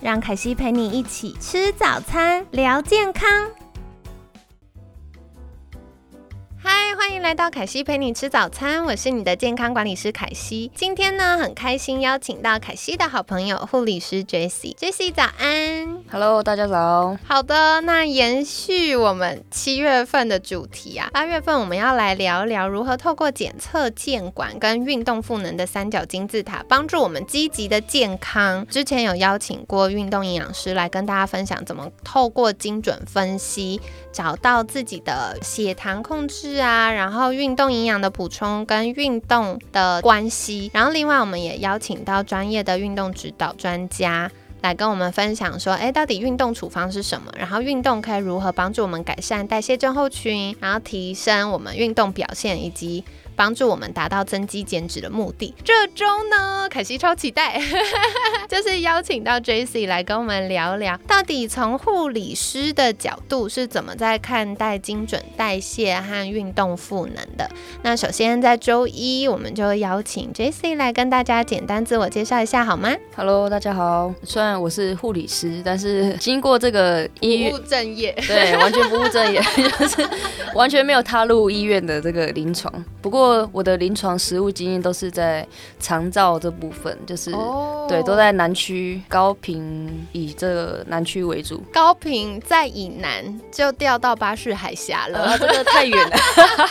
让凯西陪你一起吃早餐，聊健康。嗨，欢迎来到凯西陪你吃早餐，我是你的健康管理师凯西。今天呢，很开心邀请到凯西的好朋友护理师 Jessie。Jessie 早安，Hello，大家早。好的，那延续我们七月份的主题啊，八月份我们要来聊聊如何透过检测、健管跟运动赋能的三角金字塔，帮助我们积极的健康。之前有邀请过运动营养师来跟大家分享，怎么透过精准分析，找到自己的血糖控制。啊，然后运动营养的补充跟运动的关系，然后另外我们也邀请到专业的运动指导专家来跟我们分享说，哎，到底运动处方是什么？然后运动可以如何帮助我们改善代谢症候群，然后提升我们运动表现以及。帮助我们达到增肌减脂的目的。这周呢，凯西超期待，就是邀请到 J C 来跟我们聊聊，到底从护理师的角度是怎么在看待精准代谢和运动赋能的。那首先在周一，我们就邀请 J C 来跟大家简单自我介绍一下，好吗？Hello，大家好。虽然我是护理师，但是经过这个医院不务正业，对，完全不务正业，就是完全没有踏入医院的这个临床。不过我的临床实务经验都是在长照这部分，就是对，都在南区高平，以这个南区为主。高平在以南就掉到巴士海峡了，这个太远了。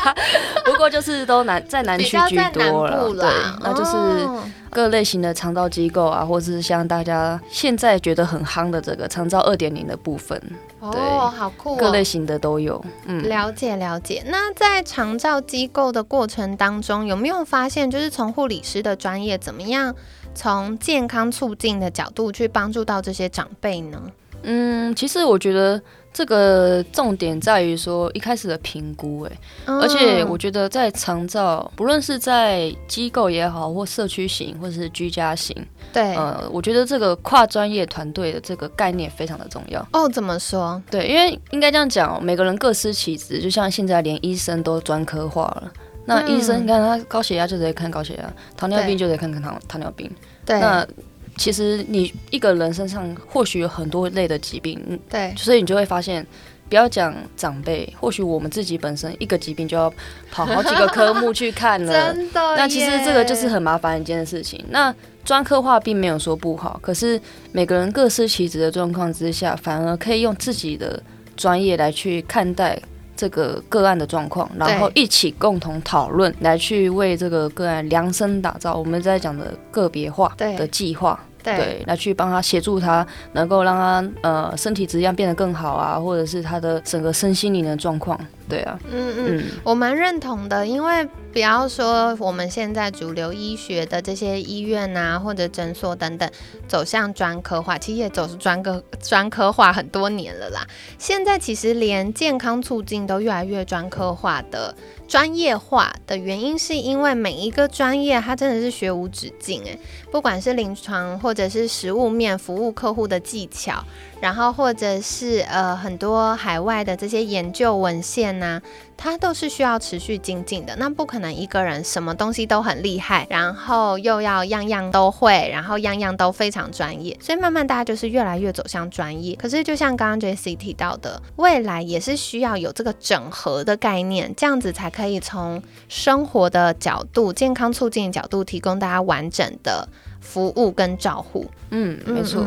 不过就是都南在南区居多了，对，那就是。各类型的长照机构啊，或者是像大家现在觉得很夯的这个长照二点零的部分，哦，好酷，各类型的都有。嗯，了解了解。那在长照机构的过程当中，有没有发现，就是从护理师的专业，怎么样从健康促进的角度去帮助到这些长辈呢？嗯，其实我觉得。这个重点在于说一开始的评估，哎，而且我觉得在长照，不论是在机构也好，或社区型，或者是居家型，对，呃，我觉得这个跨专业团队的这个概念非常的重要。哦，怎么说？对，因为应该这样讲，每个人各司其职，就像现在连医生都专科化了，那医生你看他高血压就得看高血压，糖尿病就得看看糖糖尿病，对，那。其实你一个人身上或许有很多类的疾病，对，所以你就会发现，不要讲长辈，或许我们自己本身一个疾病就要跑好几个科目去看了，真的。那其实这个就是很麻烦一件事情。那专科化并没有说不好，可是每个人各司其职的状况之下，反而可以用自己的专业来去看待这个个案的状况，然后一起共同讨论，来去为这个个案量身打造我们在讲的个别化的计划。对，来去帮他协助他，能够让他呃身体质量变得更好啊，或者是他的整个身心灵的状况。对啊，嗯嗯，我蛮认同的，因为不要说我们现在主流医学的这些医院啊，或者诊所等等，走向专科化，其实也走是专科专科化很多年了啦。现在其实连健康促进都越来越专科化的。专业化的原因是因为每一个专业它真的是学无止境诶，不管是临床或者是实物面服务客户的技巧，然后或者是呃很多海外的这些研究文献那。它都是需要持续精进的，那不可能一个人什么东西都很厉害，然后又要样样都会，然后样样都非常专业，所以慢慢大家就是越来越走向专业。可是就像刚刚 J C 提到的，未来也是需要有这个整合的概念，这样子才可以从生活的角度、健康促进的角度，提供大家完整的服务跟照护。嗯，没错。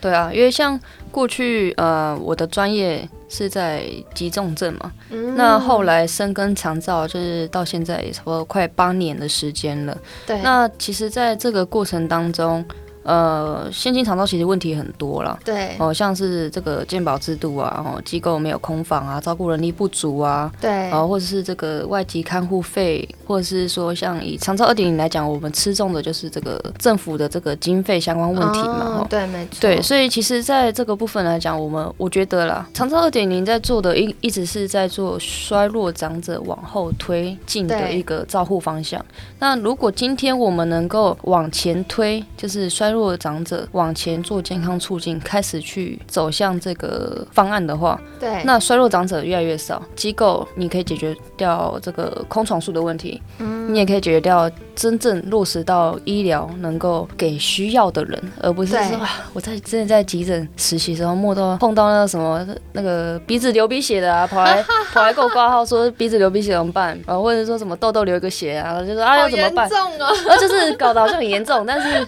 对啊，因为像过去呃，我的专业是在急重症嘛，那后来深耕长照，就是到现在也差不多快八年的时间了。对，那其实在这个过程当中，呃，现金长照其实问题很多了。对，哦，像是这个健保制度啊，哦，机构没有空房啊，照顾人力不足啊，对，然后或者是这个外籍看护费，或者是说像以长照二点零来讲，我们吃重的就是这个政府的这个经费相关问题嘛。哦，对，没错。对，所以其实在这个部分来讲，我们我觉得啦，长照二点零在做的一一直是在做衰弱长者往后推进的一个照护方向。那如果今天我们能够往前推，就是衰弱长者往前做健康促进，开始去走向这个方案的话，对，那衰弱长者越来越少，机构你可以解决掉这个空床数的问题，嗯，你也可以解决掉真正落实到医疗能够给需要的人，而不是说啊我在之前在急诊实习时候，摸到碰到那个什么那个鼻子流鼻血的啊，跑来 跑来给我挂号说鼻子流鼻血怎么办，然后或者说什么痘痘流一个血啊，就说啊要怎么办，然后就是搞得好像很严重，但是。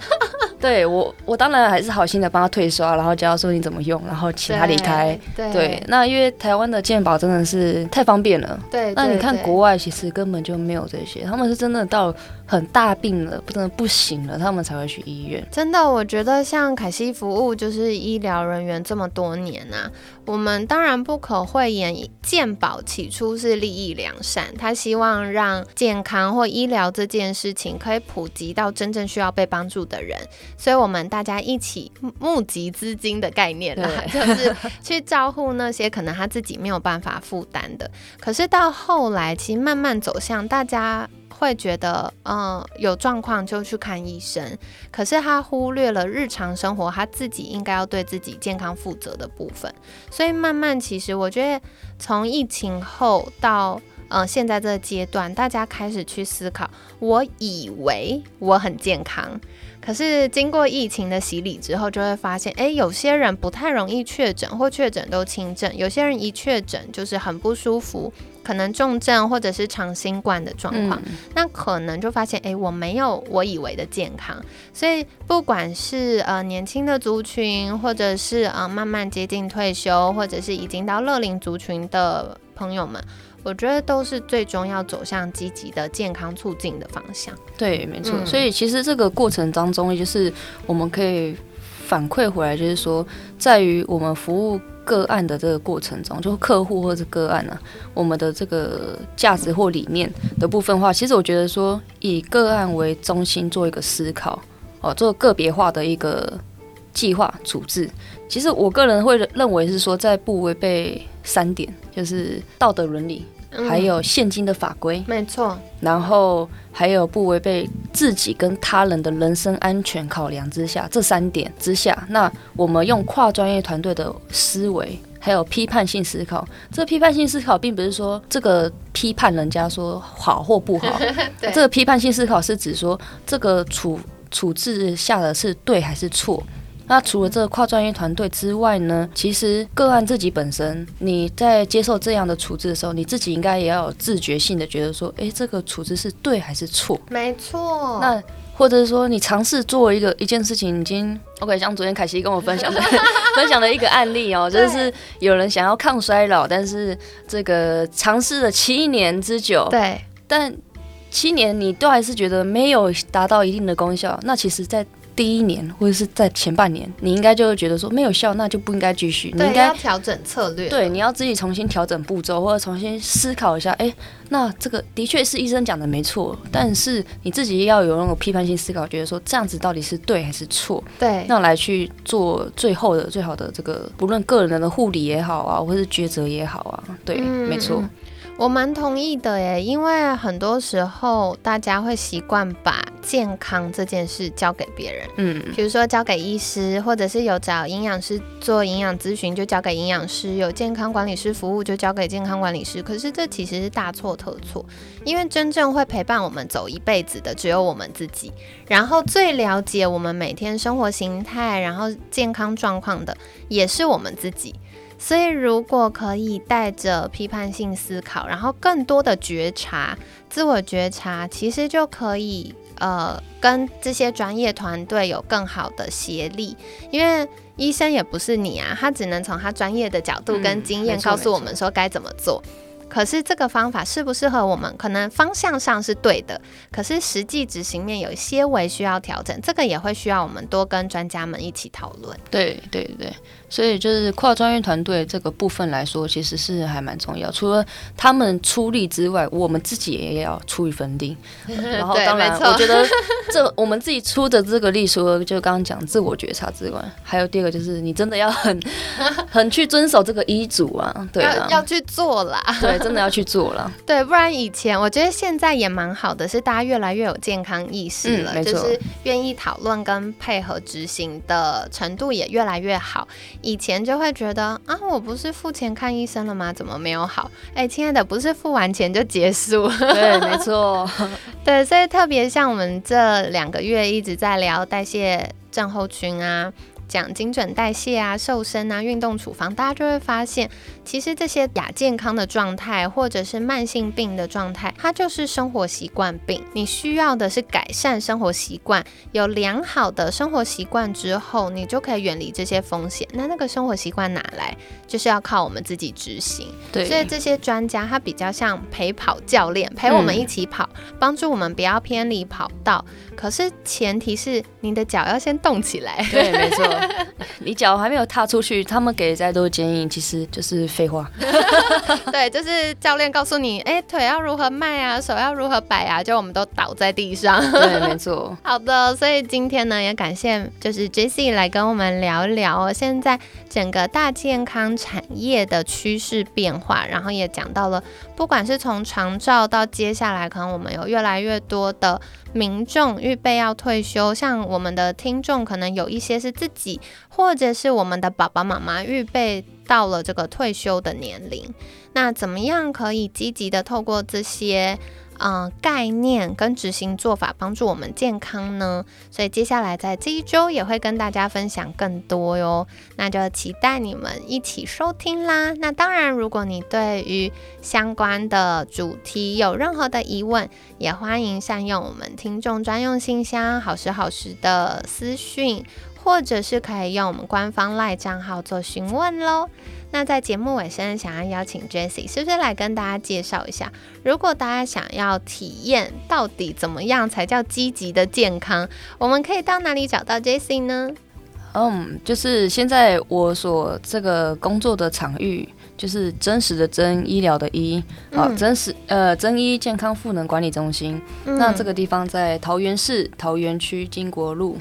对我，我当然还是好心的帮他退刷，然后教他说你怎么用，然后请他离开。对，那因为台湾的健保真的是太方便了。对，那你看国外其实根本就没有这些，他们是真的到很大病了，真的不行了，他们才会去医院。真的，我觉得像凯西服务就是医疗人员这么多年啊。我们当然不可讳言，健保起初是利益良善，他希望让健康或医疗这件事情可以普及到真正需要被帮助的人，所以我们大家一起募集资金的概念啦，就是去照顾那些可能他自己没有办法负担的。可是到后来，其实慢慢走向大家。会觉得，嗯，有状况就去看医生，可是他忽略了日常生活，他自己应该要对自己健康负责的部分。所以慢慢，其实我觉得从疫情后到，嗯，现在这个阶段，大家开始去思考，我以为我很健康，可是经过疫情的洗礼之后，就会发现，诶，有些人不太容易确诊，或确诊都轻症，有些人一确诊就是很不舒服。可能重症或者是长新冠的状况，那可能就发现，诶，我没有我以为的健康。所以不管是呃年轻的族群，或者是呃慢慢接近退休，或者是已经到乐龄族群的朋友们，我觉得都是最终要走向积极的健康促进的方向。对，没错。所以其实这个过程当中，就是我们可以反馈回来，就是说，在于我们服务。个案的这个过程中，就客户或者个案呢，我们的这个价值或理念的部分话，其实我觉得说以个案为中心做一个思考哦，做个别化的一个计划处置。其实我个人会认为是说，在不违背三点，就是道德伦理。还有现今的法规，没错。然后还有不违背自己跟他人的人身安全考量之下，这三点之下，那我们用跨专业团队的思维，还有批判性思考。这批判性思考并不是说这个批判人家说好或不好，这个批判性思考是指说这个处处置下的是对还是错。那除了这个跨专业团队之外呢，其实个案自己本身，你在接受这样的处置的时候，你自己应该也要有自觉性的觉得说，哎，这个处置是对还是错？没错。那或者是说，你尝试做一个一件事情，已经 OK，像昨天凯西跟我分享的 分享的一个案例哦，就是有人想要抗衰老，但是这个尝试了七年之久，对，但七年你都还是觉得没有达到一定的功效，那其实，在第一年或者是在前半年，你应该就会觉得说没有效，那就不应该继续。你应该调整策略。对，你要自己重新调整步骤，或者重新思考一下。哎，那这个的确是医生讲的没错，但是你自己要有那种批判性思考，觉得说这样子到底是对还是错？对，那来去做最后的最好的这个，不论个人的护理也好啊，或是抉择也好啊，对，没错。我蛮同意的耶，因为很多时候大家会习惯把健康这件事交给别人，嗯，比如说交给医师，或者是有找营养师做营养咨询就交给营养师，有健康管理师服务就交给健康管理师。可是这其实是大错特错，因为真正会陪伴我们走一辈子的只有我们自己，然后最了解我们每天生活形态，然后健康状况的也是我们自己。所以，如果可以带着批判性思考，然后更多的觉察、自我觉察，其实就可以呃跟这些专业团队有更好的协力。因为医生也不是你啊，他只能从他专业的角度跟经验告诉我们说该怎么做。可是这个方法适不适合我们，可能方向上是对的，可是实际执行面有一些微需要调整，这个也会需要我们多跟专家们一起讨论。对对对。所以就是跨专业团队这个部分来说，其实是还蛮重要。除了他们出力之外，我们自己也要出一份力。然后当然，我觉得这我们自己出的这个力，除了就刚刚讲自我觉察之外，还有第二个就是你真的要很 很去遵守这个医嘱啊，对啊，要去做啦，对，真的要去做了。对，不然以前我觉得现在也蛮好的，是大家越来越有健康意识了，就是愿意讨论跟配合执行的程度也越来越好。以前就会觉得啊，我不是付钱看医生了吗？怎么没有好？哎，亲爱的，不是付完钱就结束？对，没错。对，所以特别像我们这两个月一直在聊代谢症候群啊。讲精准代谢啊、瘦身啊、运动处方，大家就会发现，其实这些亚健康的状态，或者是慢性病的状态，它就是生活习惯病。你需要的是改善生活习惯，有良好的生活习惯之后，你就可以远离这些风险。那那个生活习惯哪来？就是要靠我们自己执行。对，所以这些专家他比较像陪跑教练，陪我们一起跑，帮助我们不要偏离跑道。可是前提是你的脚要先动起来。对，没错。你脚还没有踏出去，他们给再多建议，其实就是废话。对，就是教练告诉你，哎，腿要如何迈啊，手要如何摆啊，就我们都倒在地上。对，没错。好的，所以今天呢，也感谢就是 Jessie 来跟我们聊一聊现在整个大健康产业的趋势变化，然后也讲到了，不管是从长照到接下来，可能我们有越来越多的。民众预备要退休，像我们的听众可能有一些是自己，或者是我们的爸爸妈妈预备到了这个退休的年龄，那怎么样可以积极的透过这些？嗯，概念跟执行做法帮助我们健康呢，所以接下来在这一周也会跟大家分享更多哟，那就期待你们一起收听啦。那当然，如果你对于相关的主题有任何的疑问，也欢迎善用我们听众专用信箱“好时好时”的私讯，或者是可以用我们官方赖账号做询问喽。那在节目尾声，想要邀请 Jessie，是不是来跟大家介绍一下？如果大家想要体验到底怎么样才叫积极的健康，我们可以到哪里找到 Jessie 呢？嗯，就是现在我所这个工作的场域，就是真实的真医疗的医，好，真实呃真医健康赋能管理中心。那这个地方在桃园市桃园区金国路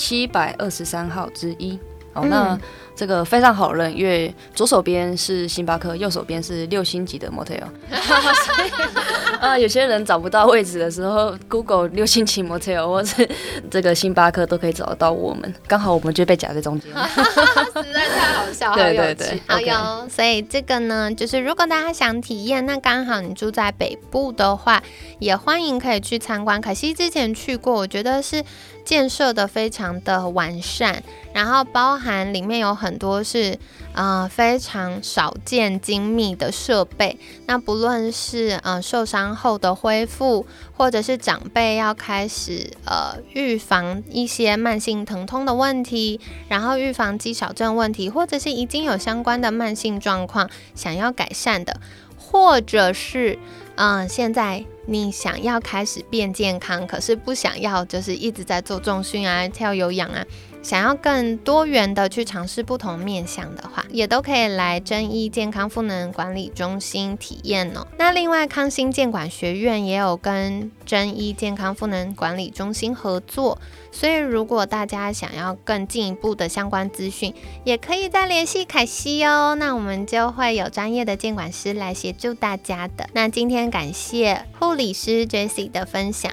七百二十三号之一。哦，那。这个非常好认，因为左手边是星巴克，右手边是六星级的 motel。啊，有些人找不到位置的时候，Google 六星级 motel 或是这个星巴克都可以找得到我们。刚好我们就被夹在中间，实 对对对，好有。所以这个呢，就是如果大家想体验，那刚好你住在北部的话，也欢迎可以去参观。可惜之前去过，我觉得是。建设的非常的完善，然后包含里面有很多是呃非常少见精密的设备。那不论是呃受伤后的恢复，或者是长辈要开始呃预防一些慢性疼痛的问题，然后预防肌少症问题，或者是已经有相关的慢性状况想要改善的，或者是。嗯，现在你想要开始变健康，可是不想要就是一直在做重训啊、跳有氧啊。想要更多元的去尝试不同面向的话，也都可以来真一健康赋能管理中心体验哦。那另外康心健管学院也有跟真一健康赋能管理中心合作，所以如果大家想要更进一步的相关资讯，也可以再联系凯西哦。那我们就会有专业的监管师来协助大家的。那今天感谢护理师 Jessie 的分享，